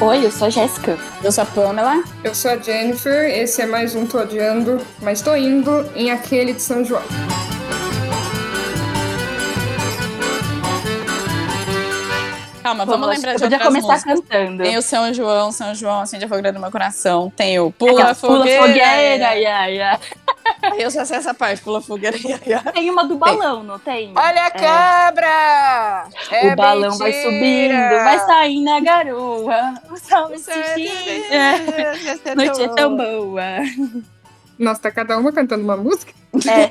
Oi, eu sou a Jéssica. Eu sou a Pamela. Eu sou a Jennifer, esse é mais um Tô Odiando, mas tô indo em aquele de São João. Calma, vamos Vamos, lembrar de outras começar músicas. cantando. Tem o São João, São João, acende a fogueira do meu coração. Tem o Pula Aquela Fogueira. Pula fogueira, ia, ia. Eu já sei essa parte, Pula Fogueira. Tem uma do balão, não tem? Olha a cabra! É o balão vai mentira! subindo, vai sair na garoa. O sol vai Você é. É. é Noite é tão boa. Nossa, tá cada uma cantando uma música? É.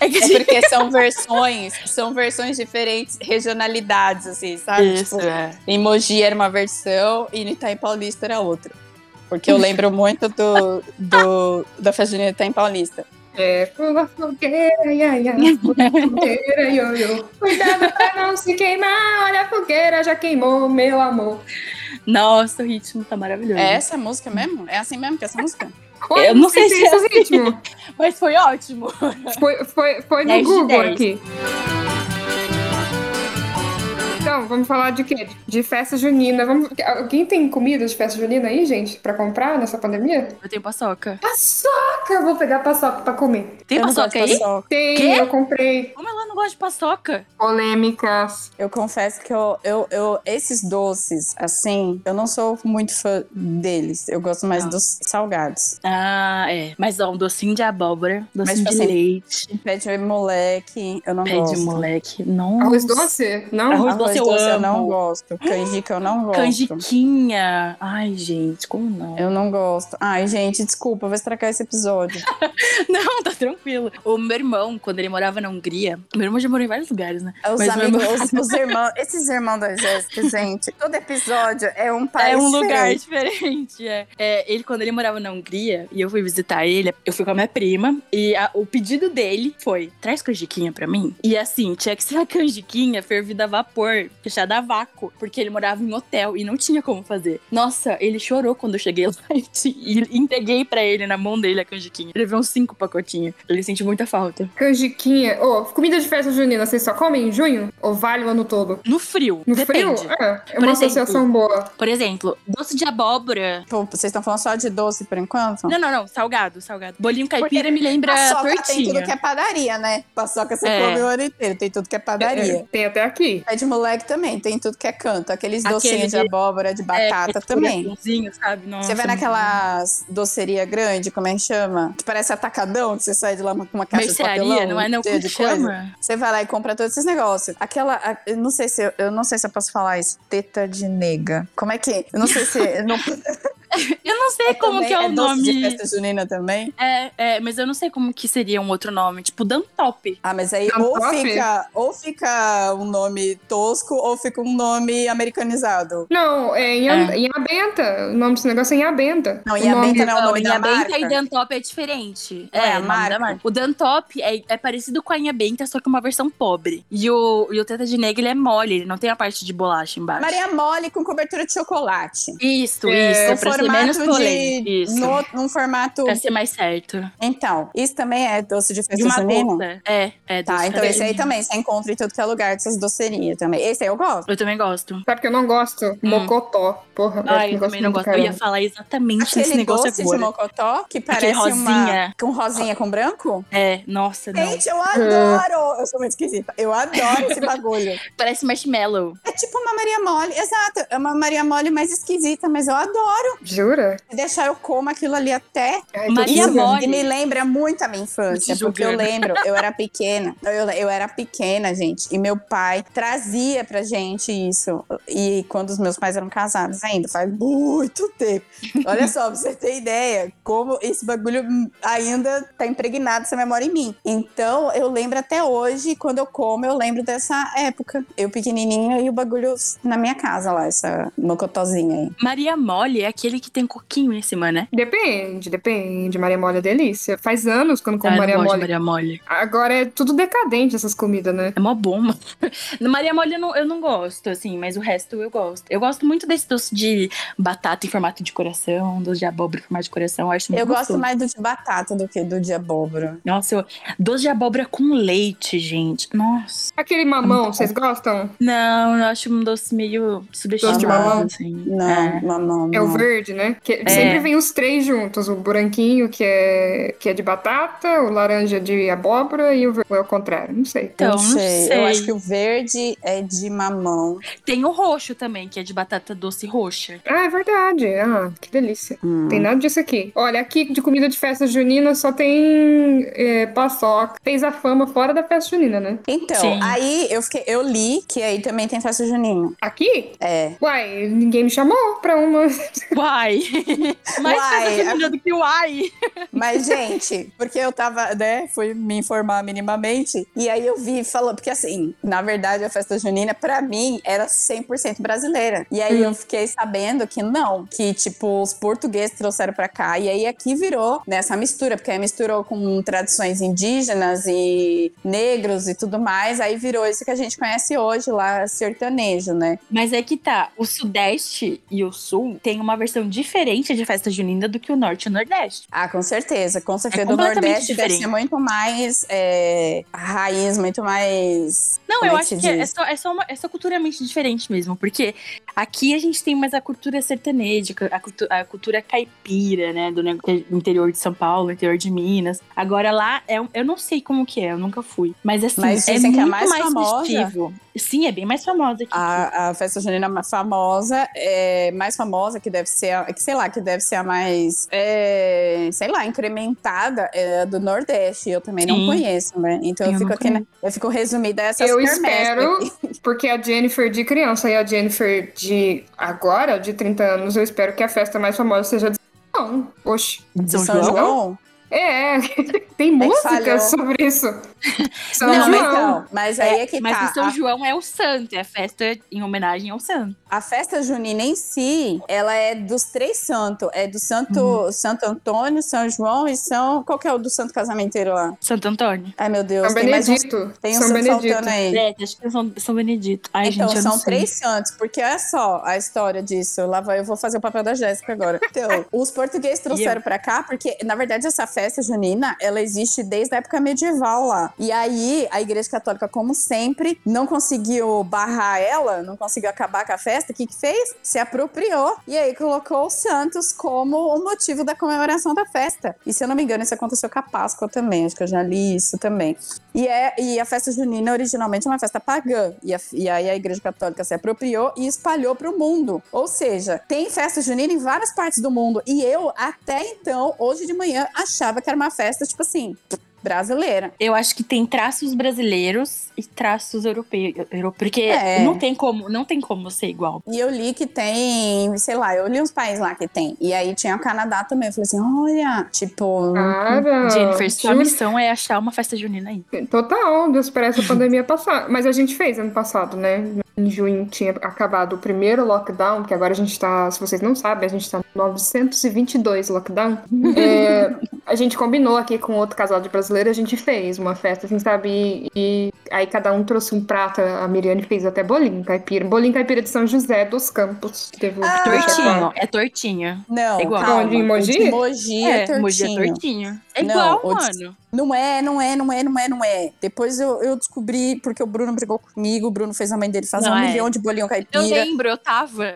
é É porque são versões, são versões diferentes, regionalidades, assim, sabe? Isso, Tipo, é. em Mogi era uma versão e no Itaim Paulista era outra. Porque eu lembro muito do, do, da festa junina Itaim Paulista. É, pula fogueira, ia, ia, pula fogueira, io, io. Cuidado pra não se queimar, olha a fogueira, já queimou, meu amor. Nossa, o ritmo tá maravilhoso. É essa música mesmo? É assim mesmo que é essa música? Eu não sei se é esse assim. ritmo. Mas foi ótimo. Foi, foi, foi no 10 de Google 10. aqui. Então, vamos falar de quê? De festa junina. Vamos... Alguém tem comida de festa junina aí, gente, pra comprar nessa pandemia? Eu tenho paçoca. Paçoca! Eu vou pegar paçoca pra comer. Tem Eu não paçoca aí? paçoca. Tem, Quê? eu comprei. Como ela não gosta de paçoca? Polêmicas. Eu confesso que eu, eu, eu- esses doces, assim, eu não sou muito fã deles. Eu gosto mais Não. dos salgados. Ah, é. Mas ó, um docinho de abóbora, docinho tipo de assim, leite, Pé de moleque, eu não pé gosto. de moleque. Nossa. Arroz doce? Não? Arroz doce eu eu amo. não gosto. Canjica eu não gosto. Canjiquinha. Ai, gente, como não? Eu não gosto. Ai, gente, desculpa, vou estragar esse episódio. Não, tá tranquilo. O meu irmão, quando ele morava na Hungria, meu irmão já morou em vários lugares, né? Os Mas amigos, irmão- os, os irmãos, esses irmãos da Jéssica, gente, todo episódio é um país É um lugar diferente. diferente, é. É, Ele, quando ele morava na Hungria, e eu fui visitar ele, eu fui com a minha prima, e a- o pedido dele foi, traz canjiquinha pra mim. E assim, tinha que ser a canjiquinha fervida a vapor, fechada a vácuo, porque ele morava em hotel e não tinha como fazer. Nossa, ele chorou quando eu cheguei lá e entreguei pra ele, na mão dele, a canjiquinha. Ele viu uns cinco pacotinhos. Ele sentiu muita falta. Canjiquinha. Ô, comida de festa junina, vocês só comem em junho? Ou vale o ano todo? No frio, No depende. frio? É, é uma exemplo, associação boa. Por exemplo, doce de abóbora. Pô, vocês estão falando só de doce por enquanto? Não, não, não. Salgado, salgado. Bolinho caipira me lembra Paçoca tem tortinha. tudo que é padaria, né? Paçoca você É. come o ano inteiro, tem tudo que é padaria. É, tem até aqui. Pé de moleque também, tem tudo que é canto. Aqueles Aquele docinhos de de- abóbora, de batata é, também. sabe? Nossa, Você vai naquelas doceria grande, como é que chama? Que parece atacadão, que você sai de lá com uma caixa de Mercearia, papelão não é? Não, como de coisa. chama? Você vai lá e compra todos esses negócios. Aquela, eu não sei se eu, eu não sei se eu posso falar isso, teta de nega. Como é que? Eu não sei se eu não, Eu não sei como também que é o doce de nome. festa junina também. É, é, mas eu não sei como que seria um outro nome. Tipo, Dantop. Ah, mas aí ou fica, ou fica um nome tosco ou fica um nome americanizado. Não, é em, É. O nome desse negócio é em Abenta. Não, O em nome- Abenta não é o nome da Inhabenta marca. e Dantop é diferente. Não é a marca? marca. O Dantop é, é parecido com a Inhabenta, só que uma versão pobre. E o, e o Teta de Nega, ele é mole, ele não tem a parte de bolacha embaixo. Maria mole com cobertura de chocolate. Isso, É, isso. Pra ser menos polêmico. de. Isso. No, num formato. Pra ser mais certo. Então, isso também é doce de festa De uma junina? É, é. Tá, doce então de esse aí também, você encontra em tudo que é lugar dessas docerias também. Esse aí eu gosto. Eu também gosto. Sabe que eu não gosto? Mocotó. Porra, Hum. Ai, eu gosto também não gosto. Eu ia caramba. falar exatamente Aquele negócio doce de agora. mocotó que Aquele parece uma... rosinha. Com rosinha com branco? É, nossa, não. Gente, eu adoro! Eu sou muito esquisita. Eu adoro esse bagulho. Parece marshmallow. É tipo uma Maria Mole. Exato. É uma Maria Mole mais esquisita, mas eu adoro. Jura? Deixar, eu como aquilo ali até. Ai, Maria. Mole. E me lembra muito a minha infância, porque eu lembro, eu era pequena. Eu, eu era pequena, gente. E meu pai trazia pra gente isso. E quando os meus pais eram casados ainda, faz muito tempo. Olha só, pra você ter ideia, como esse bagulho ainda tá impregnado essa memória em mim. Então, eu lembro até hoje, quando eu como, eu lembro dessa época. Eu pequenininha e o bagulho na minha casa lá, essa mocotozinha aí. Maria Mole é aquele que tem coquinho em cima, né? Depende, depende. Maria Mole é delícia. Faz anos que eu não como Ah, Maria não gosto de Mole. Maria Mole. Agora é tudo decadente essas comidas, né? É mó bomba. No Maria Mole não, eu não gosto, assim, mas o resto eu gosto. Eu gosto muito desse doce de batata em formato de coração, doce de abóbora em formato de coração. Eu acho muito Eu gosto gostoso. mais do de batata do que do de abóbora. Nossa, eu... doce de abóbora com leite, gente. Nossa. Aquele mamão, vocês gostam? Não, eu acho um doce meio subestimado, de mamão? assim. Não, É. mamão. É o não. verde, né? Que Sempre vem os três juntos. O branquinho, que é, que é de batata, o laranja de abóbora e o verde é o contrário. Não sei. Então, não não sei. sei. Eu acho que o verde é de mamão. Tem o roxo também, que é de batata doce roxa. Ah, é verdade. Ah, que delícia. Hum. Tem nada disso aqui. Olha, aqui de comida de festa junina só tem é, paçoca. Fez a fama fora da festa junina, né? Então, Sim. aí eu, fiquei, eu li que aí também tem festa junina. Aqui? É. Uai, ninguém me chamou pra uma. Uai! Mais Uai, festa junina do que uai! Mas, gente, porque eu tava, né, fui me informar minimamente, e aí eu vi falando, porque assim, na verdade a festa junina, pra mim, era 100% brasileira. E aí Hum. eu fiquei sabendo que não, que tipo, os portugueses trouxeram pra cá, e aí aqui virou nessa mistura, porque aí misturou com tradições indígenas e negros e tudo mais, aí virou isso que a gente conhece hoje lá, sertanejo, né? Mas é que tá, o Sudeste e o Sul tem uma versão diferente de festa junina do que o Norte e o Nordeste. Ah, com certeza. Com certeza. o completamente Nordeste deve diferente. ser muito mais é, raiz, muito mais. Não, eu é acho que é só, é, só uma, é só culturalmente diferente mesmo, porque aqui a gente tem mais a cultura sertaneja, a, cultu- a cultura caipira, né, do interior de São Paulo, interior de Minas. Agora lá, é, um- eu não sei como que é, eu nunca fui. Mas assim, Mas é é muito mais mais, famosa. festivo. Sim, é bem mais famosa aqui. A, a festa junina mais famosa, é, mais famosa, que deve ser, a, que sei lá, que deve ser a mais, é, sei lá, incrementada, é a do Nordeste. Eu também não Sim. conheço, né? Então eu, Eu fico não aqui, na- eu fico resumida a essas Eu espero, aqui. porque a Jennifer de criança e a Jennifer de agora, de 30 anos, eu espero que a festa mais famosa seja de São Oxe. De São São João? João? É, tem falhou. música sobre isso. São Não, João. então, mas aí é que Mas tá. o São a- João é o santo, é a festa em homenagem ao santo. A festa junina em si, ela é dos três santos. É do Santo, Uhum. Santo Antônio, São João e São. Qual que é o do Santo Casamenteiro lá? Santo Antônio. Ai, meu Deus. São tem mais uns, Benedito. tem um São santo Benedito. faltando aí. É, acho que é São, São Benedito. Ai, então, gente, são três santos, porque olha só a história disso. Lá vai, eu vou fazer o papel da Jéssica agora. Então, os portugueses trouxeram pra cá, porque, na verdade, essa festa junina, ela existe desde a época medieval lá. E aí, a Igreja Católica, como sempre, não conseguiu barrar ela, não conseguiu acabar com a festa. O que que fez? Se apropriou e aí colocou os santos como o motivo da comemoração da festa. E se eu não me engano, isso aconteceu com a Páscoa também. Acho que eu já li isso também. E, é, e a festa junina originalmente é uma festa pagã. E, a- e aí a Igreja Católica se apropriou e espalhou para o mundo. Ou seja, tem festa junina em várias partes do mundo. E eu, até então, hoje de manhã, achava que era uma festa, tipo assim, brasileira. Eu acho que tem traços brasileiros e traços europeus. Euro- Porque É. não tem como, não tem como ser igual. E eu li que tem, sei lá, eu li uns países lá que tem. E aí tinha o Canadá também. Eu falei assim, olha, tipo. Cara, Jennifer, sua missão é achar uma festa junina aí. Total, Deus parece a pandemia passar. Mas a gente fez ano passado, né? Em junho tinha acabado o primeiro lockdown, que agora a gente tá, se vocês não sabem, a gente tá no 922 lockdown. É, a gente combinou aqui com outro casal de brasileiros, a gente fez uma festa, assim, sabe? E, e aí cada um trouxe um prato, a Miriane fez até bolinho caipira. Bolinho caipira de São José dos Campos. Teve um Ah, Tortinho, é tortinho. Não, É igual. calma. Em Mogi? De Mogi é, É, Mogi é tortinho. É Não, igual, o de- mano. Não é, não é, não é, não é, não é. Depois eu, eu descobri, porque o Bruno brigou comigo, o Bruno fez a mãe dele fazer Não um é. milhão de bolinho Eu caipira. lembro, eu tava.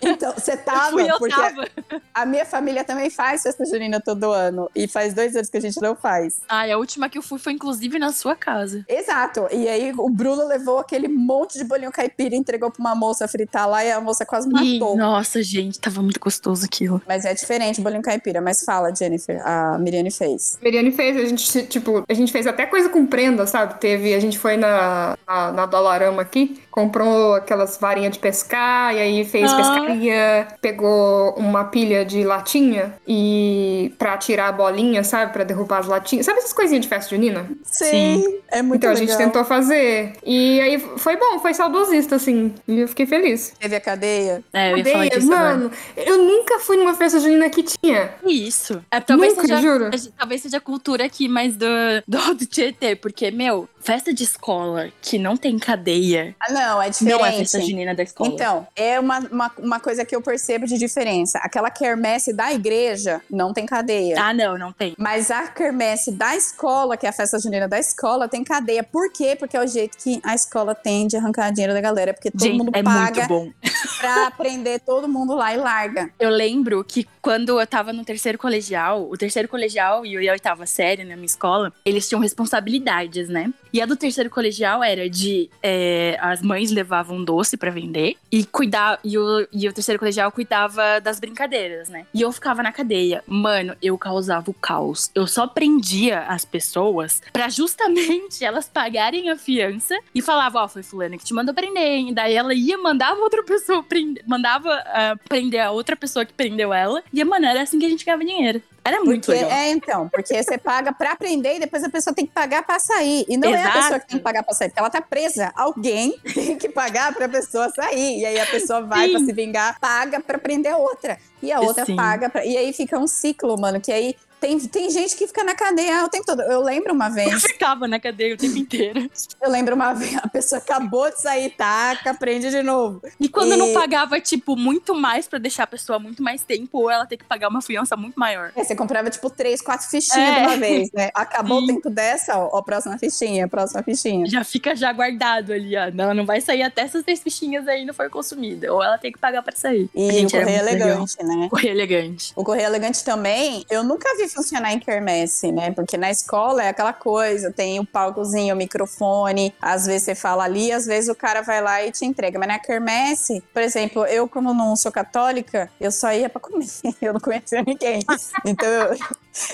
Então, você tava, Fui, eu porque tava. a minha família também faz festa junina todo ano. E faz dois anos que a gente não faz. Ai, a última que eu fui foi inclusive na sua casa. Exato. E aí o Bruno levou aquele monte de bolinho caipira e entregou pra uma moça fritar lá e a moça quase E, matou. nossa, gente, tava muito gostoso aquilo. Mas é diferente bolinho caipira. Mas fala, Jennifer, a Miriane fez. Miriane fez, a gente, tipo, a gente fez até coisa com prenda, sabe? Teve, a gente foi na, na, na Dolarama aqui, comprou aquelas varinhas de pescar, e aí fez Ah. pescaria, pegou uma pilha de latinha e pra tirar a bolinha, sabe? Pra derrubar as latinhas. Sabe essas coisinhas de festa junina? Sim, é muito então a legal. gente tentou fazer. E aí foi bom, foi saudosista, assim. E eu fiquei feliz. Teve a cadeia. É, eu ia falar Cadeia, disso agora. mano, eu nunca fui numa festa junina que tinha. Isso. É, talvez, Nunca, seja, juro. talvez seja a cultura aqui mais do, do, do Tietê, porque, meu, festa de escola que não tem cadeia Ah, não, é diferente. não é festa junina da escola. Então, é uma, uma, uma coisa que eu percebo de diferença. Aquela quermesse da igreja não tem cadeia. Ah, não, não tem. Mas a quermesse da escola, que é a festa junina da escola, tem cadeia. Por quê? Porque é o jeito que a escola tem de arrancar dinheiro da galera. Porque todo Gente, mundo é paga muito bom. Pra prender todo mundo lá e larga. Eu lembro que quando eu tava no terceiro colegial, o terceiro colegial e a oitava série na minha escola, eles tinham responsabilidades, né? E a do terceiro colegial era de é, as mães levavam doce pra vender e cuidar e o, e o terceiro colegial cuidava das brincadeiras, né? E eu ficava na cadeia. Mano, eu causava o caos. Eu só prendia as pessoas pra justamente elas pagarem a fiança e falava, ó, foi fulana que te mandou prender, hein? Daí ela ia, mandava outra pessoa mandava ah, prender a outra pessoa que prendeu ela. E, mano, era assim que a gente ganhava dinheiro. Era muito Porque, legal. é, então, porque você paga pra prender e depois a pessoa tem que pagar pra sair. E não é a Exato. pessoa que tem que pagar pra sair, porque ela tá presa. Alguém tem que pagar pra pessoa sair. E aí a pessoa vai Sim. pra se vingar, paga pra prender a outra. E a outra Sim. paga pra... E aí fica um ciclo, mano, que aí tem, tem gente que fica na cadeia o tempo todo. Eu lembro uma Eu vez, ficava na cadeia o tempo inteiro. eu lembro uma vez, a pessoa acabou de sair, taca, prende de novo. E quando E- não pagava, tipo, muito mais pra deixar a pessoa muito mais tempo, ou ela ter que pagar uma fiança muito maior. Aí você comprava, tipo, três, quatro fichinhas É. de uma vez, né? Acabou Sim. o tempo dessa, ó, ó, próxima fichinha, próxima fichinha. Já fica já guardado ali, ó. Ela não vai sair até essas três fichinhas aí não for consumida. Ou ela tem que pagar pra sair. E Gente, o correio muito legal. elegante, né? Correio elegante. O correio elegante também, eu nunca vi funcionar em quermesse, né? Porque na escola é aquela coisa, tem o palcozinho, o microfone, às vezes você fala ali, às vezes o cara vai lá e te entrega. Mas na quermesse, por exemplo, eu como não sou católica, eu só ia pra comer, eu não conhecia ninguém. Então, eu-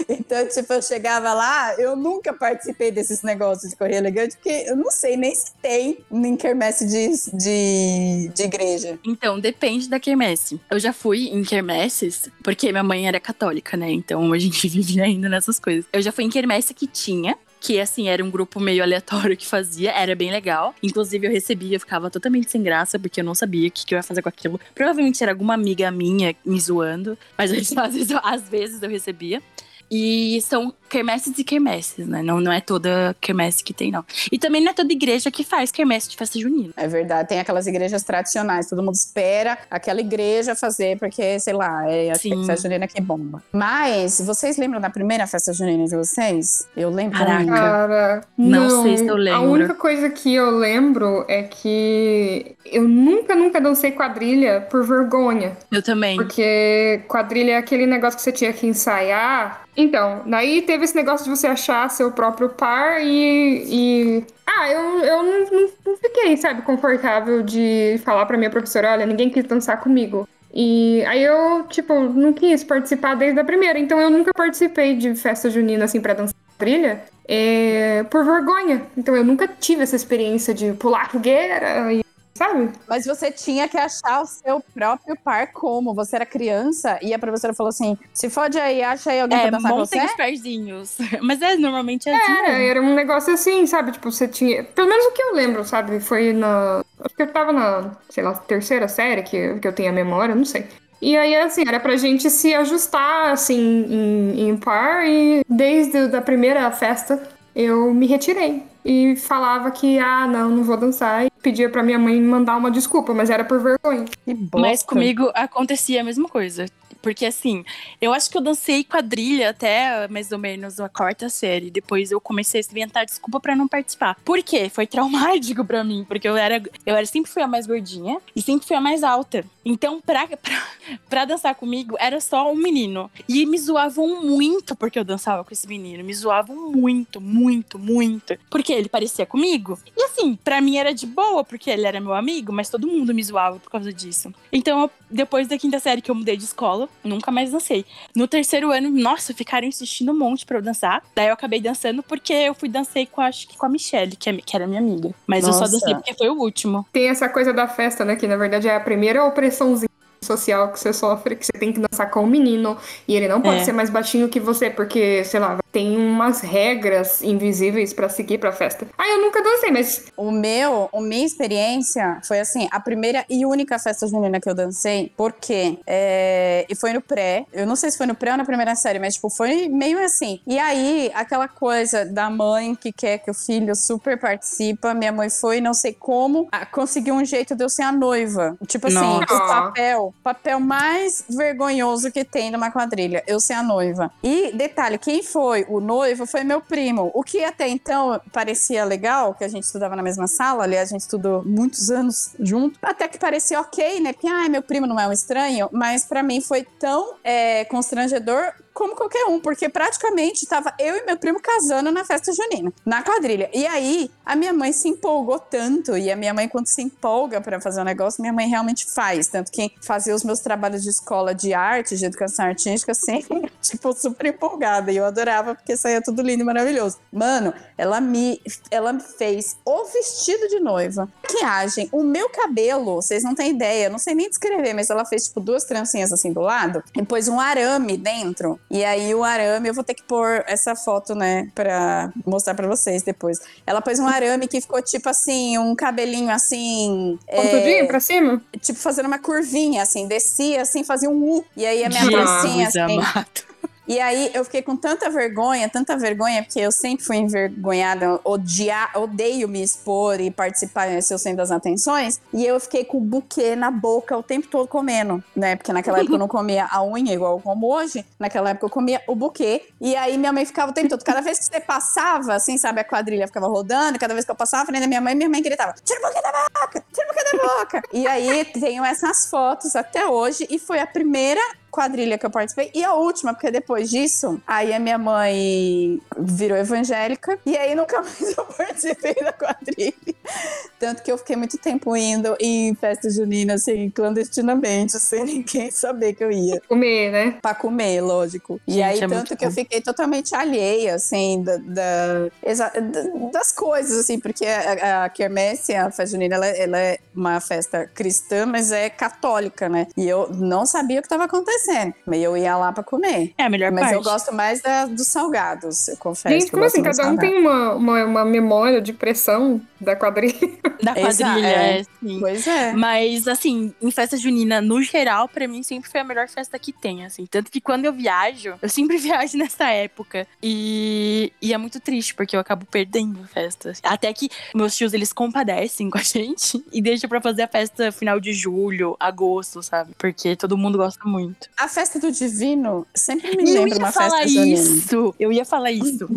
então tipo, eu chegava lá, eu nunca participei desses negócios de correio elegante, porque eu não sei nem se tem em quermesse de, de, de igreja. Então, depende da quermesse. Eu já fui em quermesses, porque minha mãe era católica, né? Então a gente vivia ainda nessas coisas. Eu já fui em quermesse que tinha. Que assim, era um grupo meio aleatório que fazia, era bem legal. Inclusive, eu recebia, eu ficava totalmente sem graça, porque eu não sabia o que, que eu ia fazer com aquilo. Provavelmente era alguma amiga minha me zoando, mas às vezes, eu- às vezes eu recebia. E são quermesses e quermesses, né? Não, não é toda quermesse que tem, não. E também não é toda igreja que faz quermesse de festa junina. É verdade, tem aquelas igrejas tradicionais, todo mundo espera aquela igreja fazer, porque, sei lá, é a Sim. festa junina que bomba. Mas, vocês lembram da primeira festa junina de vocês? Eu lembro Caraca. Cara, Não sei se eu A lembro. única coisa que eu lembro é que eu nunca, nunca dancei quadrilha por vergonha. Eu também. Porque quadrilha é aquele negócio que você tinha que ensaiar. Então, daí teve esse negócio de você achar seu próprio par e. e- Ah, eu, eu não, não- não fiquei, sabe, confortável de falar pra minha professora: olha, ninguém quis dançar comigo. E aí eu, tipo, não quis participar desde a primeira. Então eu nunca participei de festa junina, assim, pra dançar quadrilha. é, por vergonha. Então eu nunca tive essa experiência de pular fogueira e. Sabe? Mas você tinha que achar o seu próprio par como? Você era criança e a professora falou assim: se fode aí, acha aí alguém É, pra dançar com você? montem os parzinhos. Mas é, normalmente é assim Era, mesmo. era um negócio assim, sabe? Tipo, você tinha. Pelo menos o que eu lembro, sabe? Foi na. Acho que eu tava na, sei lá, terceira série que, que eu tenho a memória, não sei. E aí, assim, era pra gente se ajustar, assim, em, em par. E desde a primeira festa, eu me retirei. E falava que, ah, não, não vou dançar. E pedia pra minha mãe mandar uma desculpa, mas era por vergonha. Que bosta. Mas comigo acontecia a mesma coisa. Porque assim, eu acho que eu dancei quadrilha até mais ou menos a quarta série. Depois eu comecei a inventar desculpa pra não participar. Por quê? Foi traumático pra mim. Porque eu era, eu era sempre fui a mais gordinha e sempre fui a mais alta. Então, pra, pra, pra dançar comigo, era só um menino. E me zoavam muito porque eu dançava com esse menino. Me zoavam muito, muito, muito. Porque ele parecia comigo. E assim, pra mim era de boa. porque ele era meu amigo, mas todo mundo me zoava por causa disso. Então, depois da quinta série que eu mudei de escola, nunca mais dancei. No terceiro ano, nossa, ficaram insistindo um monte pra eu dançar. Daí eu acabei dançando porque eu fui dancei com, acho que com a Michelle, que, é- que era minha amiga. Mas eu Nossa. só dancei porque foi o último. Tem essa coisa da festa, né? Que na verdade é a primeira opressãozinha social que você sofre, que você tem que dançar com o menino e ele não pode É. ser mais baixinho que você, porque, sei lá, tem umas regras invisíveis pra seguir pra festa. Ah, eu nunca dancei, mas O meu, a minha experiência foi assim, a primeira e única festa junina que eu dancei, porque é, e foi no pré, eu não sei se foi no pré ou na primeira série, mas tipo, foi meio assim. E aí, aquela coisa da mãe que quer que o filho super participa, minha mãe foi, não sei como, conseguiu um jeito de eu ser a noiva. Tipo assim, Nossa. o papel, papel mais vergonhoso que tem numa quadrilha, eu ser a noiva. E detalhe, quem foi o noivo foi meu primo, o que até então parecia legal, que a gente estudava na mesma sala, aliás, a gente estudou muitos anos junto, até que parecia ok, né? Porque, ai, meu primo não é um estranho, mas pra mim foi tão é, constrangedor como qualquer um, porque praticamente tava eu e meu primo casando na festa junina, na quadrilha. E aí, a minha mãe se empolgou tanto, e a minha mãe, quando se empolga pra fazer um negócio, minha mãe realmente faz. Tanto que fazia os meus trabalhos de escola de arte, de educação artística, sempre, tipo, super empolgada. E eu adorava, porque saía tudo lindo e maravilhoso. Mano, ela me, ela fez o vestido de noiva, maquiagem, o meu cabelo, vocês não têm ideia, não sei nem descrever, mas ela fez, tipo, duas trancinhas assim do lado, e pôs um arame dentro. E aí o arame, eu vou ter que pôr essa foto, né, pra mostrar pra vocês depois. Ela pôs um arame que ficou tipo assim, um cabelinho assim. é, pontudinho pra cima? tipo, fazendo uma curvinha, assim, descia assim, fazia um U. E aí a minha Jesus assim. amado. E aí eu fiquei com tanta vergonha, tanta vergonha, porque eu sempre fui envergonhada, odiar, odeio me expor e participar e ser o centro das atenções. E eu fiquei com o buquê na boca o tempo todo comendo, né? Porque naquela época eu não comia a unha igual eu como hoje. Naquela época eu comia o buquê. E aí minha mãe ficava o tempo todo. Cada vez que você passava, assim, sabe, a quadrilha ficava rodando. Cada vez que eu passava frente da minha mãe, minha mãe gritava: tira o buquê da boca! Tira o buquê da boca! e aí tenho essas fotos até hoje. E foi a primeira quadrilha que eu participei. E a última, porque depois disso, aí a minha mãe virou evangélica. E aí nunca mais eu participei da quadrilha. Tanto que eu fiquei muito tempo indo em festa junina, assim, clandestinamente, sem ninguém saber que eu ia. Comer, né? Pra comer, lógico. e Gente, aí, é tanto que eu bom. fiquei totalmente alheia, assim, da, da- das coisas, assim, porque a, a quermesse, a festa junina, ela, ela é uma festa cristã, mas é católica, né? E eu não sabia o que estava acontecendo, mas eu ia lá pra comer. É a melhor Mas parte. eu gosto mais da- dos salgados, eu confesso. Gente, que eu como gosto assim? Cada um tem uma, uma, uma memória de pressão da quadrilha. Da quadrilha, é. é, sim. Pois é. Mas, assim, em festa junina, no geral, pra mim sempre foi a melhor festa que tem, assim. Tanto que quando eu viajo, eu sempre viajo nessa época. E, e é muito triste, porque eu acabo perdendo festas. Até que meus tios, eles compadecem com a gente e deixam pra fazer a festa final de julho, agosto, sabe? Porque todo mundo gosta muito. A festa do divino sempre me eu lembra uma festa junina. isso. Eu ia falar isso.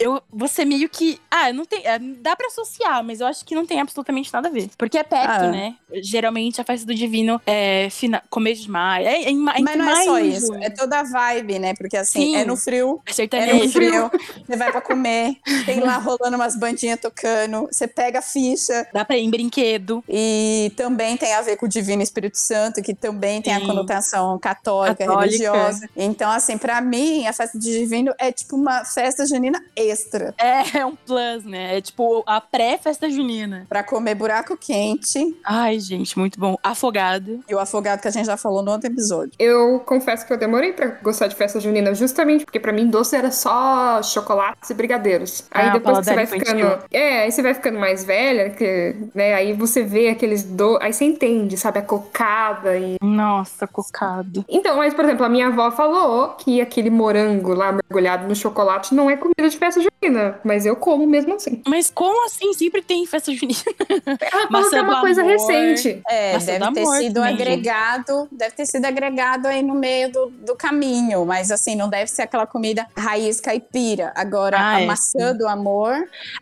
eu, você meio que. Ah, não tem. é, Dá pra associar, mas eu acho que não tem absolutamente nada a ver. Porque é perto, Ah. né? Geralmente a festa do divino é fina, começo de maio. É, é, ma- Mas não é só maio isso, é toda a vibe, né? Porque assim, Sim. é no frio, É É no frio, você vai pra comer, tem lá rolando umas bandinhas tocando, você pega a ficha. Dá pra ir em brinquedo. E também tem a ver com o Divino Espírito Santo, que também tem a Sim. conotação católica, Católica. religiosa. Então, assim, pra mim, a festa do Divino é tipo uma festa junina extra. É, é um plus, né? É tipo a pré-festa junina. Pra comer buraco quente Ai, gente, muito bom. Afogado. e o afogado que a gente já falou no outro episódio. Eu confesso que eu demorei pra gostar de festa junina, justamente porque pra mim doce era só chocolates e brigadeiros. Aí Ah, depois que você vai ficando. infantil. É, aí você vai ficando mais velha, que, né? Aí você vê aqueles do. Aí você entende, sabe? A cocada e. Nossa, cocado. Então, mas, por exemplo, a minha avó falou que aquele morango lá mergulhado no chocolate não é comida de festa junina. Mas eu como mesmo assim. Mas como assim? Sempre tem festa junina. Ela falou Maçã que é uma coisa amor. recente. É, Maçã deve ter sido também, agregado, deve ter sido agregado aí no meio do, do caminho, mas assim, não deve ser aquela comida raiz caipira. Agora, Ah, a é, maçã do amor,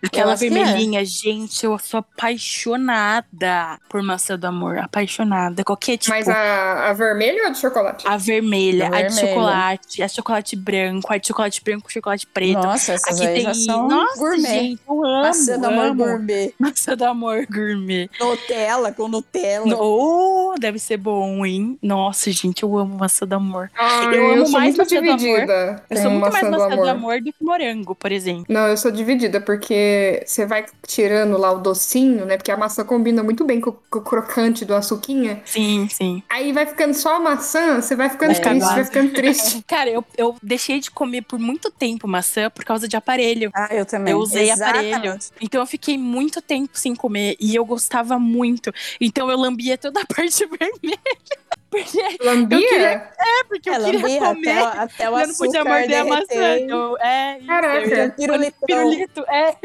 Aquela é. vermelhinha, gente, eu sou apaixonada por maçã do amor. Apaixonada. Qualquer tipo. Mas a, a vermelha ou a de chocolate? A vermelha, A a de vermelha. chocolate, a de chocolate branco, a de chocolate branco com chocolate preto. nossa, essas Aqui aí tem. já são Nossa, gourmet. gente, eu amo. maçã do amor amo. gourmet. Maçã do amor gourmet. Nutella, com Nutella. Oh, deve ser bom, hein? Nossa, gente, eu amo maçã do amor. Ai, Eu amo sou mais muito maçã do amor. dividida. Eu sou muito mais maçã do maçã do amor. amor do que morango, por exemplo. Não, eu sou dividida, porque você vai tirando lá o docinho, né? Porque a maçã combina muito bem com, com o crocante do açuquinha. Sim, sim. Aí vai ficando só a maçã, você vai ficando É, triste, vai ficando triste. Cara, eu, eu deixei de comer por muito tempo maçã por causa de aparelho. Ah, eu também. Eu usei Exatamente. aparelho. Então eu fiquei muito tempo sem comer e eu gostava muito. Então eu lambia toda a parte vermelha. Porque, Lambia? queria- é, porque eu Ela queria comer. até, o- até o eu não podia morder a maçã. derreter. Eu, é, Caraca. eu Pirulitão. pirulito, é.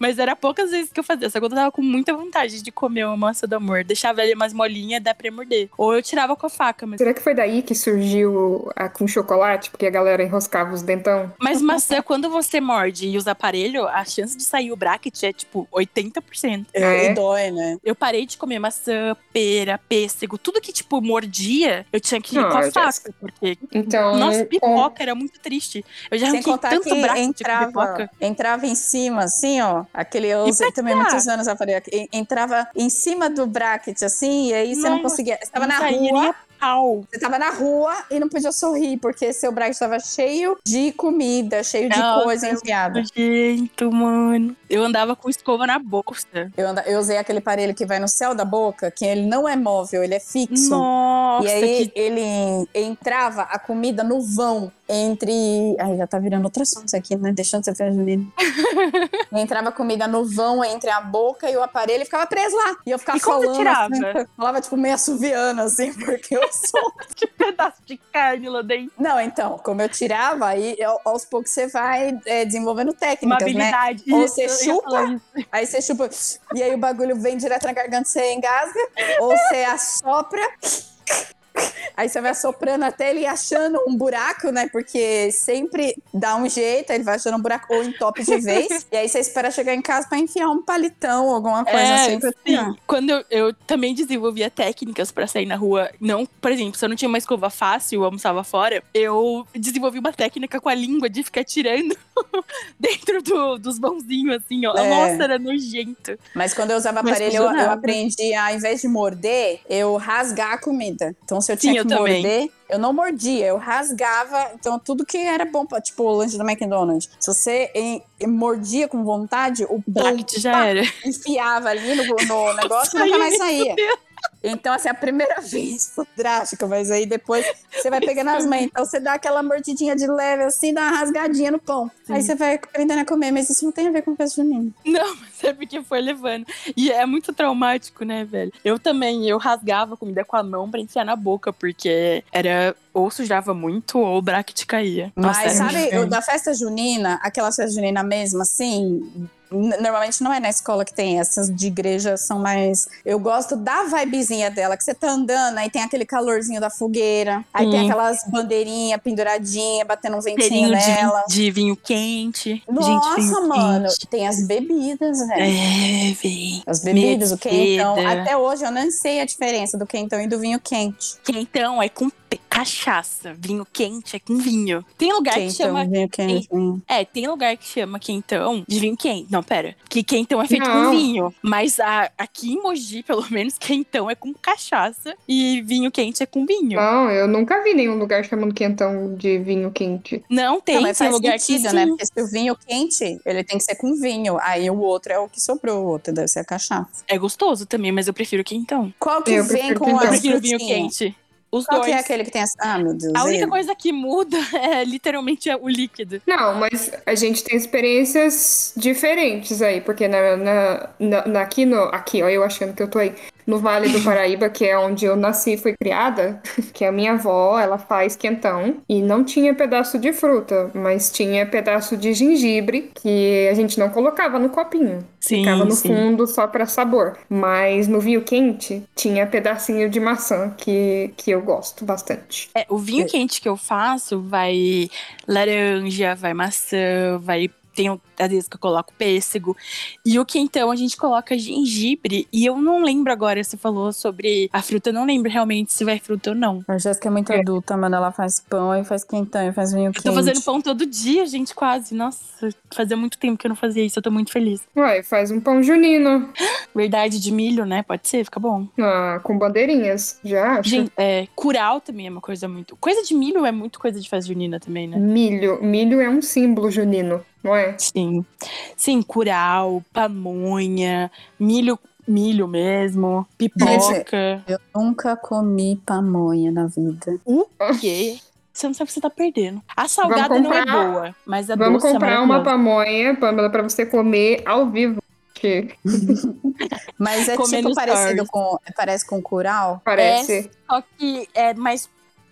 Mas era poucas vezes que eu fazia. Só quando eu tava com muita vontade de comer uma maçã do amor. Deixava ele mais molinha, dá pra morder. Ou eu tirava com a faca. Mas, Será que foi daí que surgiu a com chocolate? Porque a galera enroscava os dentão? mas maçã, quando você morde e usa aparelho, a chance de sair o bracket é tipo 80%. É. E dói, né? Eu parei de comer maçã, pera, pêssego, tudo que, tipo, mordia, eu tinha que ir Não, com a faca, porque, Então, nossa, com- pipoca era muito triste. Eu já Sem arranquei tanto que braço de entrava, pipoca. entrava em cima, assim, ó. Aquele eu usei também muitos anos aparelho. En- Entrava em cima do bracket, assim, e aí você não Nossa, conseguia. Você tava Não na rua, pau. você tava na rua e não podia sorrir, porque seu bracket estava cheio de comida, cheio de Nossa, coisa enfiada. Nojento, mano. Eu andava com escova na bolsa. Eu, eu usei aquele aparelho que vai no céu da boca, que ele não é móvel, ele é fixo. Nossa, E aí que... ele entrava a comida no vão entre. Ai, já tá virando outro assunto isso aqui, né? Deixando você Juliana. entrava a comida no vão entre a boca e o aparelho e ficava preso lá. E eu ficava E como você falando. tirava? Assim, falava tipo meio assoviano, assim, porque eu sou. que pedaço de carne lá dentro. Não, então, como eu tirava, aí aos poucos você vai é, desenvolvendo Uma técnicas, né? habilidade. Ou Isso, você chupa. Aí você chupa, e aí o bagulho vem direto na garganta, você engasga, ou você assopra. Aí você vai assoprando até ele achando um buraco, né? Porque sempre dá um jeito, ele vai achando um buraco ou entope de vez. e aí você espera chegar em casa pra enfiar um palitão, alguma coisa É, assim. Pra sim. Quando eu, eu também desenvolvia técnicas pra sair na rua, não, por exemplo, se eu não tinha uma escova fácil, eu almoçava fora, eu desenvolvi uma técnica com a língua de ficar tirando dentro do- dos mãozinhos, assim, ó. É. Nossa, era nojento. Mas quando eu usava Mas aparelho, eu, eu aprendi a, ao invés de morder, eu rasgar a comida. Então, se eu Sim, tinha eu que também. morder, eu não mordia, eu rasgava. Então, tudo que era bom, pra, tipo o lanche do McDonald's. Se você em- em- mordia com vontade, o pão já pá, era. enfiava ali no, no negócio e nunca mais saía. Então, assim, a primeira vez foi drástica, mas aí depois você vai pegando as mães. Então, você dá aquela mordidinha de leve, assim, dá uma rasgadinha no pão. Aí você vai aprendendo a comer, mas isso não tem a ver com festa junina. Não, mas é porque foi levando. E é muito traumático, né, velho? Eu também, eu rasgava a comida com a mão pra enfiar na boca, porque era ou sujava muito ou o bracket caía. Nossa, Mas um sabe, eu, da festa junina, aquela festa junina mesmo, assim, normalmente não é na escola que tem essas de igreja, são mais. Eu gosto da vibezinha dela, que você tá andando, aí tem aquele calorzinho da fogueira, aí tem aquelas bandeirinhas penduradinhas, batendo um ventinho Cheirinho de, nela. vinho- de vinho quente. Nossa, Gente, mano, quente. tem as bebidas, velho. É, véi. As bebidas, o quentão. Medida. Até hoje eu não sei a diferença do quentão e do vinho quente. Quentão é com pe- cachaça. Vinho quente é com vinho. Tem lugar que Quentão, chama. vinho quente. hum. É, tem lugar que chama quentão de vinho quente. Não, pera. Que quentão é feito Não. com vinho. Mas a- aqui em Mogi, pelo menos, quentão é com cachaça e vinho quente é com vinho. Não, eu nunca vi nenhum lugar chamando quentão de vinho quente. Não tem, Não, mas tem faz lugar sentido, que né? sim. Porque se o vinho quente, ele tem que ser com vinho. Aí o outro é o que sobrou, o outro deve ser a cachaça. É gostoso também, mas eu prefiro quentão. Qual que Eu vem com quentão. Eu prefiro vinho quente. Os Qual dois. que é aquele que tem as... Ah, meu Deus. A única ele. coisa que muda é literalmente o líquido. Não, mas a gente tem experiências diferentes aí, porque na, na, na- na- aqui, no, aqui, ó, eu achando que eu tô aí, no Vale do Paraíba, que é onde eu nasci e fui criada, que a minha avó, ela faz quentão e não tinha pedaço de fruta, mas tinha pedaço de gengibre que a gente não colocava no copinho. Sim, Ficava no sim. fundo só pra sabor. Mas no vinho quente tinha pedacinho de maçã que, que eu gosto bastante. É, o vinho É. quente que eu faço vai laranja, vai maçã, vai tem às vezes que eu coloco pêssego. E o quentão a gente coloca gengibre. E eu não lembro agora, você falou sobre a fruta, eu não lembro realmente se vai fruta ou não. A Jéssica é muito adulta, mano. Ela faz pão e faz quentão e faz vinho Eu quente. tô fazendo pão todo dia, gente, quase. Nossa, fazia muito tempo que eu não fazia isso, eu tô muito feliz. Uai, faz um pão junino. Verdade de milho, né? Pode ser, fica bom. Ah, com bandeirinhas. Já acho. Gente, é, curau também é uma coisa muito. Coisa de milho é muito coisa de festa junina também, né? Milho. Milho é um símbolo junino, não é? Sim. Sim, curau, pamonha, milho, milho mesmo, pipoca. Eu nunca comi pamonha na vida. O quê? Você não sabe o que você tá perdendo. A salgada não é comprar- boa, mas a Vamos doce comprar é uma pamonha, Pamela, pra você comer ao vivo. Que Mas é Comendo tipo parecido stars. com. Parece com curau. parece. Só que é mais, é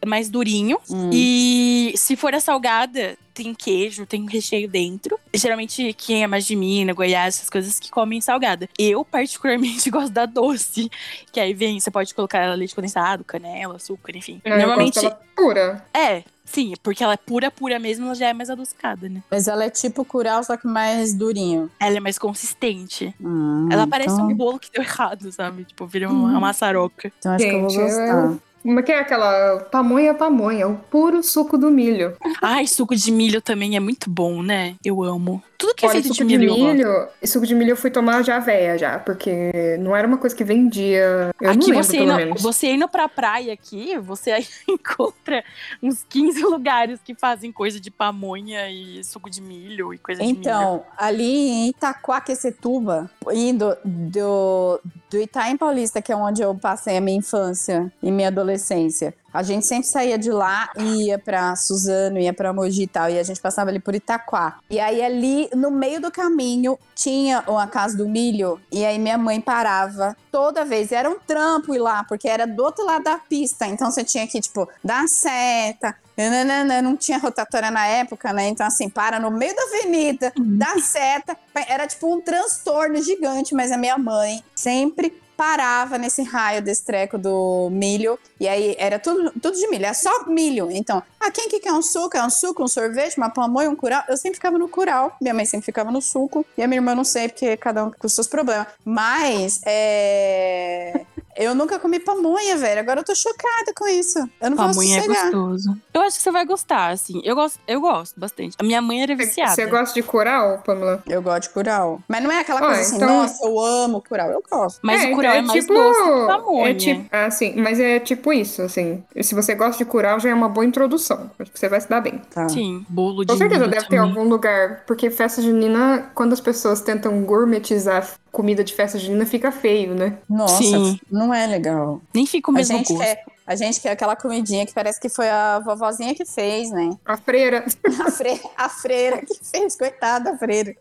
mais durinho. Hum. E se for a salgada, tem queijo, tem recheio dentro. Geralmente, quem é mais de Minas, Goiás, essas coisas que comem salgada. Eu, particularmente, gosto da doce. Que aí vem, você pode colocar leite condensado, canela, açúcar, enfim. Eu Normalmente, gosto dela pura. é, sim, porque ela é pura, pura mesmo, ela já é mais adocicada, né? Mas ela é tipo curau, só que mais durinho. Ela é mais consistente. Hum, ela parece então, um bolo que deu errado, sabe? Tipo, vira uma, uma maçaroca. Então acho que eu vou Gente, gostar. Como é que é aquela pamonha, pamonha? O puro suco do milho. Ai, suco de milho também é muito bom, né? Eu amo. Tudo que é feito suco de milho, suco de milho eu fui tomar já véia já, porque não era uma coisa que vendia. Eu aqui não lembro, você indo, menos. você indo pra praia aqui, você aí encontra uns 15 lugares que fazem coisa de pamonha e suco de milho e coisa de milho. Então, ali em Itaquaquecetuba, indo do, do Itaim Paulista, que é onde eu passei a minha infância e minha adolescência, a gente sempre saía de lá e ia pra Suzano, ia pra Mogi e tal, e a gente passava ali por Itaquá. E aí ali, no meio do caminho, tinha uma casa do milho, e aí minha mãe parava toda vez. Era um trampo ir lá, porque era do outro lado da pista, então você tinha que, tipo, dar seta, Nananana, não tinha rotatória na época, né? Então, assim, para no meio da avenida, dá seta. Era tipo um transtorno gigante, mas a minha mãe sempre parava nesse raio desse treco do milho. E aí era tudo, tudo de milho, é só milho. Então, ah, quem que quer um suco? É um suco, um sorvete, uma pamonha, um curau? Eu sempre ficava no curau, minha mãe sempre ficava no suco. E a minha irmã não sei, porque cada um com seus problemas. Mas, é... Eu nunca comi pamonha, velho. Agora eu tô chocada com isso. Eu não posso Pamonha é gostoso. Eu acho que você vai gostar, assim. Eu gosto, eu gosto bastante. A minha mãe era viciada. Você gosta de curau, Pamela? Eu gosto de curau. Mas não é aquela Ah, coisa assim, então- nossa, eu amo curau. Eu gosto. Mas o curau então é, mais doce que pamonha. É tipo, ah, sim, mas é tipo isso, assim. Se você gosta de curau, já é uma boa introdução. Acho que você vai se dar bem. Tá. Sim, bolo de Com certeza deve ter também. algum lugar, porque festa junina, quando as pessoas tentam gourmetizar comida de festa junina, fica feio, né? Nossa, Sim. não é legal. Nem fica o A mesmo gente, gosto. quer, a gente quer aquela comidinha que parece que foi a vovozinha que fez, né? A freira. A, fre- a freira que fez, coitada da freira.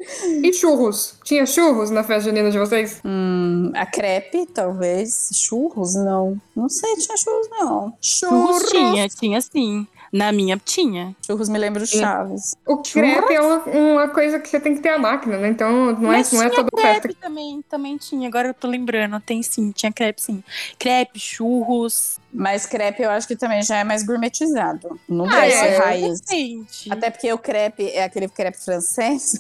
E churros? Tinha churros na festa junina de vocês? Hum, a crepe, talvez. Churros, não. Não sei, tinha churros, não. Churros Churros. tinha, tinha sim. Na minha tinha. Churros me lembra o Chaves. O crepe é uma, uma coisa que você tem que ter a máquina, né? Então não é, Mas não é toda festa. crepe também, também tinha. Agora eu tô lembrando. Tem sim, tinha crepe sim. Crepe, churros. Mas crepe eu acho que também já é mais gourmetizado. Não Ah, deve eu ser raiz. decente. Até porque o crepe é aquele crepe francês.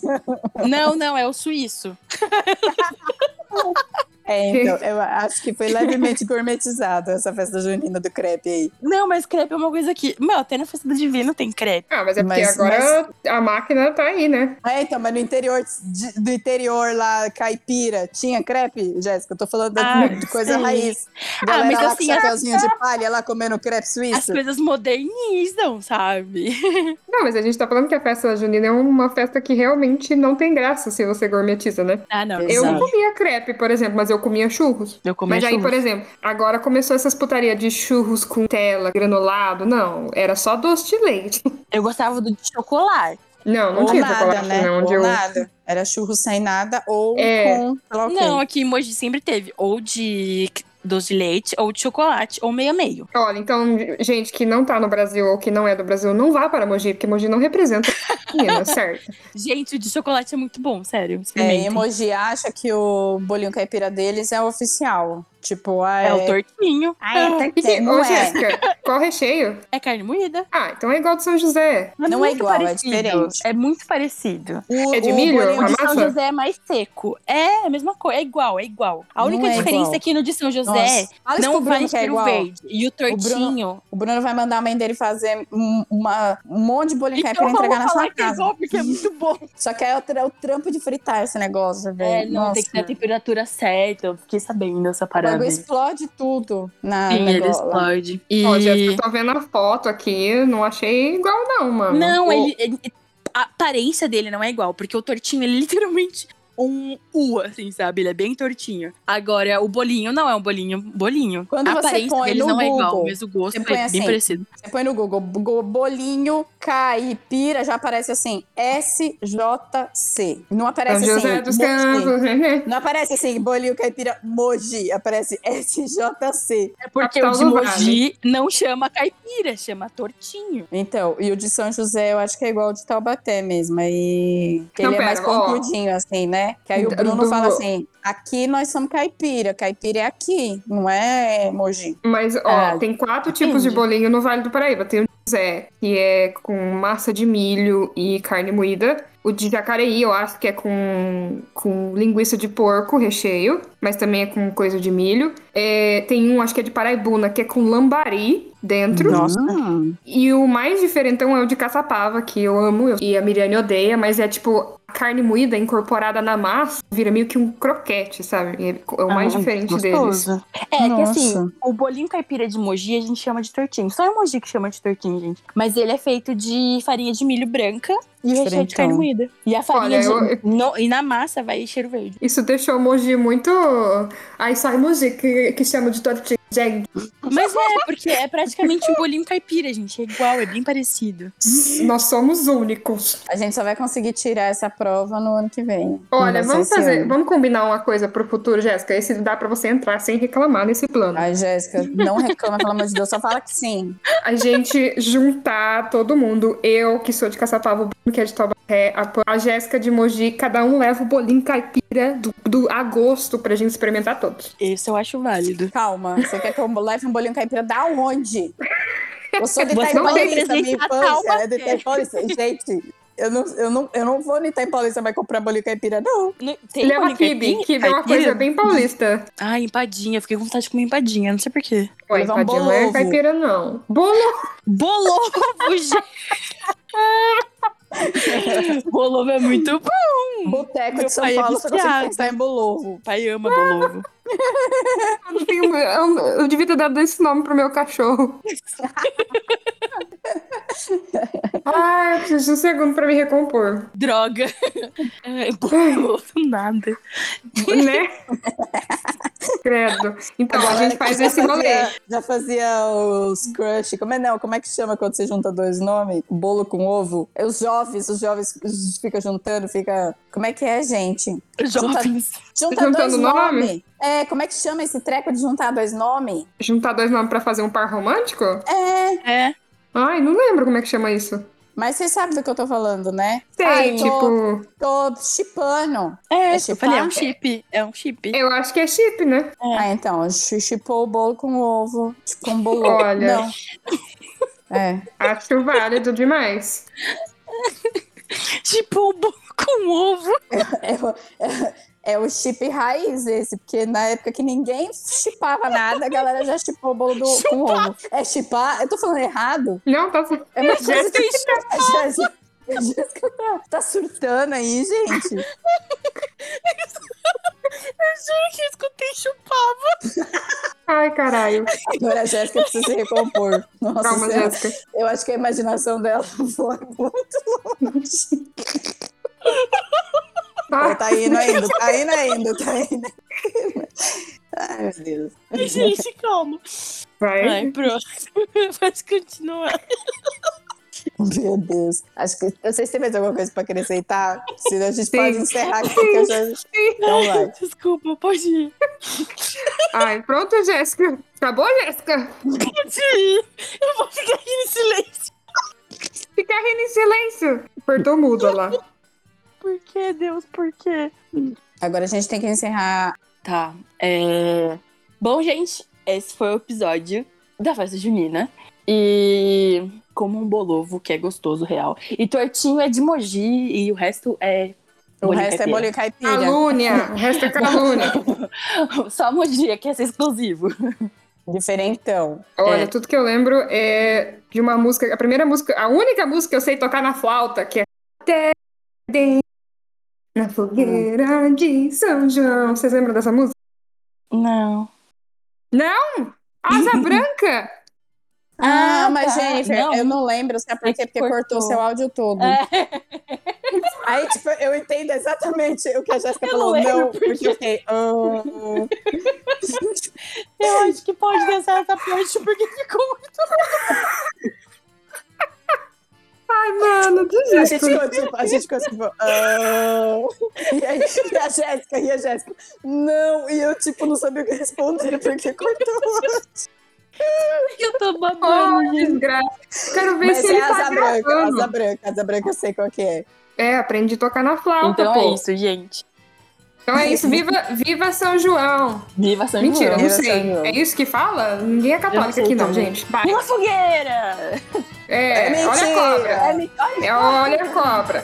Não, não, é o suíço. É, então, eu acho que foi levemente gourmetizado essa festa junina do crepe aí. Não, mas crepe é uma coisa que. Meu, até na festa do divino tem crepe. Ah, mas é porque Mas- agora a máquina tá aí, né? É, então, mas no interior, de- do interior lá, caipira, tinha crepe, Jéssica? Eu tô falando Ah, de coisa sim. raiz. Ah, Galera mas lá assim, com chapeuzinho de palha, lá comendo crepe As suíço. coisas modernizam, sabe? Não, mas a gente tá falando que a festa junina é uma festa que realmente não tem graça se você gourmetiza, né? Ah, não. Eu não comia crepe, por exemplo, mas eu comia churros. Eu comi Mas aí, churros. por exemplo, agora começou essas putaria de churros com tela, granulado. Não, era só doce de leite. Eu gostava do de chocolate. Não, não Ou tinha nada, chocolate, né? não. Onde ou eu... nada. Era churro sem nada ou É. com... Não, aqui em Mogi sempre teve. Ou de doce de leite, ou de chocolate, ou meio a meio. Olha, então, gente que não tá no Brasil ou que não é do Brasil, não vá para Mogi, porque Mogi não representa Minas, certo? Gente, o de chocolate é muito bom, sério. É, emoji acha que o bolinho caipira deles é o oficial. Tipo, ah, É, o tortinho. Ah, é que- tortinho. Não Ô, é. Jéssica, qual o recheio? É carne moída. Ah, então é igual do São José. Mas Não é igual, é parecido. diferente. É muito parecido. O, É de o milho? O de São? José é mais seco. É, a mesma coisa. É igual, é igual. A única é diferença igual. é que no de São José Nossa. O não Bruno vai cheiro igual. verde. E o tortinho. O Bruno vai mandar a mãe dele fazer um, uma, um monte de bolinho Então e entregar na sua que é casa. igual, porque é muito bom. Só que é o, tra- o trampo de fritar esse negócio, É, velho. não, Nossa. tem que ter a temperatura certa. Eu fiquei sabendo essa O parada. bagulho explode tudo na Sim, ele negócio. explode. E... Ó, Jéssica, eu tô vendo a foto aqui, não achei igual não, mano. Não, O- ele, ele- A aparência dele não é igual, porque o tortinho, ele literalmente um U, assim, sabe? Ele é bem tortinho. Agora, o bolinho não é um bolinho, bolinho. Quando a você aparência põe deles no não é igual, Google, mas o gosto é assim, bem parecido. Você põe no Google, go- bolinho caipira, já aparece assim, SJC. Não aparece São José assim, dos. Campos. Não aparece assim, bolinho caipira Mogi. Aparece SJC. É porque o de do Mogi não chama caipira, chama tortinho. Então, e o de São José eu acho que é igual ao de Taubaté mesmo. Aí. Ele é mais pera, ó. pontudinho, assim, né? Que aí o Bruno do- fala assim: aqui nós somos caipira. Caipira é aqui, não é Mogi. Mas, ó, Ah, tem quatro depende. tipos de bolinho no Vale do Paraíba. Tem o Zé, que é com massa de milho e carne moída. O de Jacareí, eu acho que é com, com linguiça de porco, recheio. Mas também é com coisa de milho. É, tem um, acho que é de Paraibuna, que é com lambari dentro. Nossa. E o mais diferentão é o de caçapava, que eu amo e a Miriane odeia, mas é tipo carne moída incorporada na massa, vira meio que um croquete, sabe? É é o mais Ah, diferente deles. gostoso. É que Nossa. assim, o bolinho caipira de Mogi a gente chama de tortinho. Só é Mogi que chama de tortinho, gente. Mas ele é feito de farinha de milho branca e o recheio de carne moída. E a farinha Olha, de... no- E na massa vai cheiro verde. Isso deixou o Mogi muito. Aí sai Mogi, que, que chama de tortinha. Gente, Mas é, porque é praticamente um bolinho caipira, gente. É igual, é bem parecido. nós somos únicos. A gente só vai conseguir tirar essa prova no ano que vem. Olha, vamos fazer, ano. vamos combinar uma coisa pro futuro, Jéssica. Esse dá pra você entrar sem reclamar nesse plano. Ai, Jéssica, não reclama, pelo amor de Deus, só fala que sim. A gente juntar todo mundo, eu que sou de Caçapava, o Bruno que é de Taubaté, a, a Jéssica de Mogi, cada um leva o bolinho caipira do, do agosto pra gente experimentar todos. Esse eu acho válido. Calma, você quer que eu leve um bolinho caipira da onde? Eu sou de Você Itaim não tem Paulista, minha infância é de Itaim Paulista. Gente, eu não, eu, não, eu não vou no Itaim Paulista vai comprar bolinho caipira, não. Tem Leva bolinho kibe, é uma coisa bem paulista. Ai, empadinha. Fiquei com vontade de comer empadinha, não sei porquê. Ué, levar um empadinha não é caipira, não. Bolo! Bolovo, gente! Bolovo é muito bom. Boteco de São pai é Paulo, você consegue viciado. pensar em bolovo. Pai ama bolovo. Eu, não tenho- eu- eu devia ter dado esse nome pro meu cachorro. Ai, eu preciso de um segundo pra me recompor. Droga. É, bolovo, nada. Né? Credo. Então, a galera gente faz esse rolê. fazia- Já fazia os crush. Como é, não, como é que chama quando você junta dois nomes? Bolo com ovo? É os jovens, os jovens ficam juntando, fica... Como é que é, gente? Jovens. Junta Juntando dois nome? nomes. É, como é que chama esse treco de juntar dois nomes? Juntar dois nomes pra fazer um par romântico? É, É. Ai, não lembro como é que chama isso. mas você sabe do que eu tô falando, né? Sei, Ai, tô, tipo, tô chipando. É, É eu falei, é um chip. É um chip. eu acho que é chip, né? Ah, então, chi- chipou o bolo com ovo. Com um bolo. Olha. Não. É. Acho válido demais. Tipo, um bolo com ovo. É, o- é- é o chip raiz esse, porque na época que ninguém chipava nada, a galera já chipou o bolo do, com ovo. É chipar? Eu tô falando errado? Não, tá. É uma coisa Jéssica que Jéssica, tá, tá surtando aí, gente. Juro que eu escutei chupava. Ai, caralho. Agora a Jéssica precisa se recompor. Nossa Calma. Jéssica. Eu acho que a imaginação dela foi muito longe. Ah, Tá indo ainda, tá indo ainda, tá indo. Ai, meu Deus. Gente, calma. vai. Ai, pronto. Pode continuar. Meu Deus. Acho que. Vocês têm mais alguma coisa pra acrescentar? Senão a gente Sim. pode encerrar aqui, porque eu já. Então vai. Desculpa, pode ir. Ai, pronto, Jéssica. Acabou, Jéssica? Pode ir. Eu vou ficar aqui em silêncio. Fica rindo em silêncio. Apertou mudo lá. Por que, Deus? Por quê? Agora a gente tem que encerrar. Tá. É. Bom, gente, esse foi o episódio da festa junina. E como um bolovo, que é gostoso, real. E tortinho é de moji e o resto é. O resto é bolinho caipira. Calúnia, o resto é calúnia. Só moji que é ser exclusivo. Diferentão. Olha, É. tudo que eu lembro é de uma música, a primeira música, a única música que eu sei tocar na flauta, que é na fogueira de São João. Vocês lembram dessa música? Não. Asa Branca! Ah, Ah, mas tá. Jennifer, Não. eu não lembro, sabe por É quê? que Porque cortou. cortou seu áudio todo. É. Aí, tipo, eu entendo exatamente o que a Jéssica Eu falou. não Não, porque eu fiquei. "Ah". Eu acho que pode dançar essa parte porque ficou muito. Ai, mano, A desisto. gente ficou tipo, a gente ficou tipo. "Ah". E aí, e a Jéssica, e a Jéssica, não, e eu, tipo, não sabia o que responder porque cortou. Eu tô Oh, babando, gente. desgraça. Quero ver Mas se é ele tá asa branca, gravando. asa branca, asa branca, eu sei qual que é. É, aprendi a tocar na flauta, Então pô. é isso, gente. Então é isso. Viva, viva São João. Viva São Mentira, João. não Viva São sei. João. É isso que fala? Ninguém é católico aqui, não, também. gente. Vai. Pula fogueira! É, É olha a mentira. cobra. É, É, olha a cobra.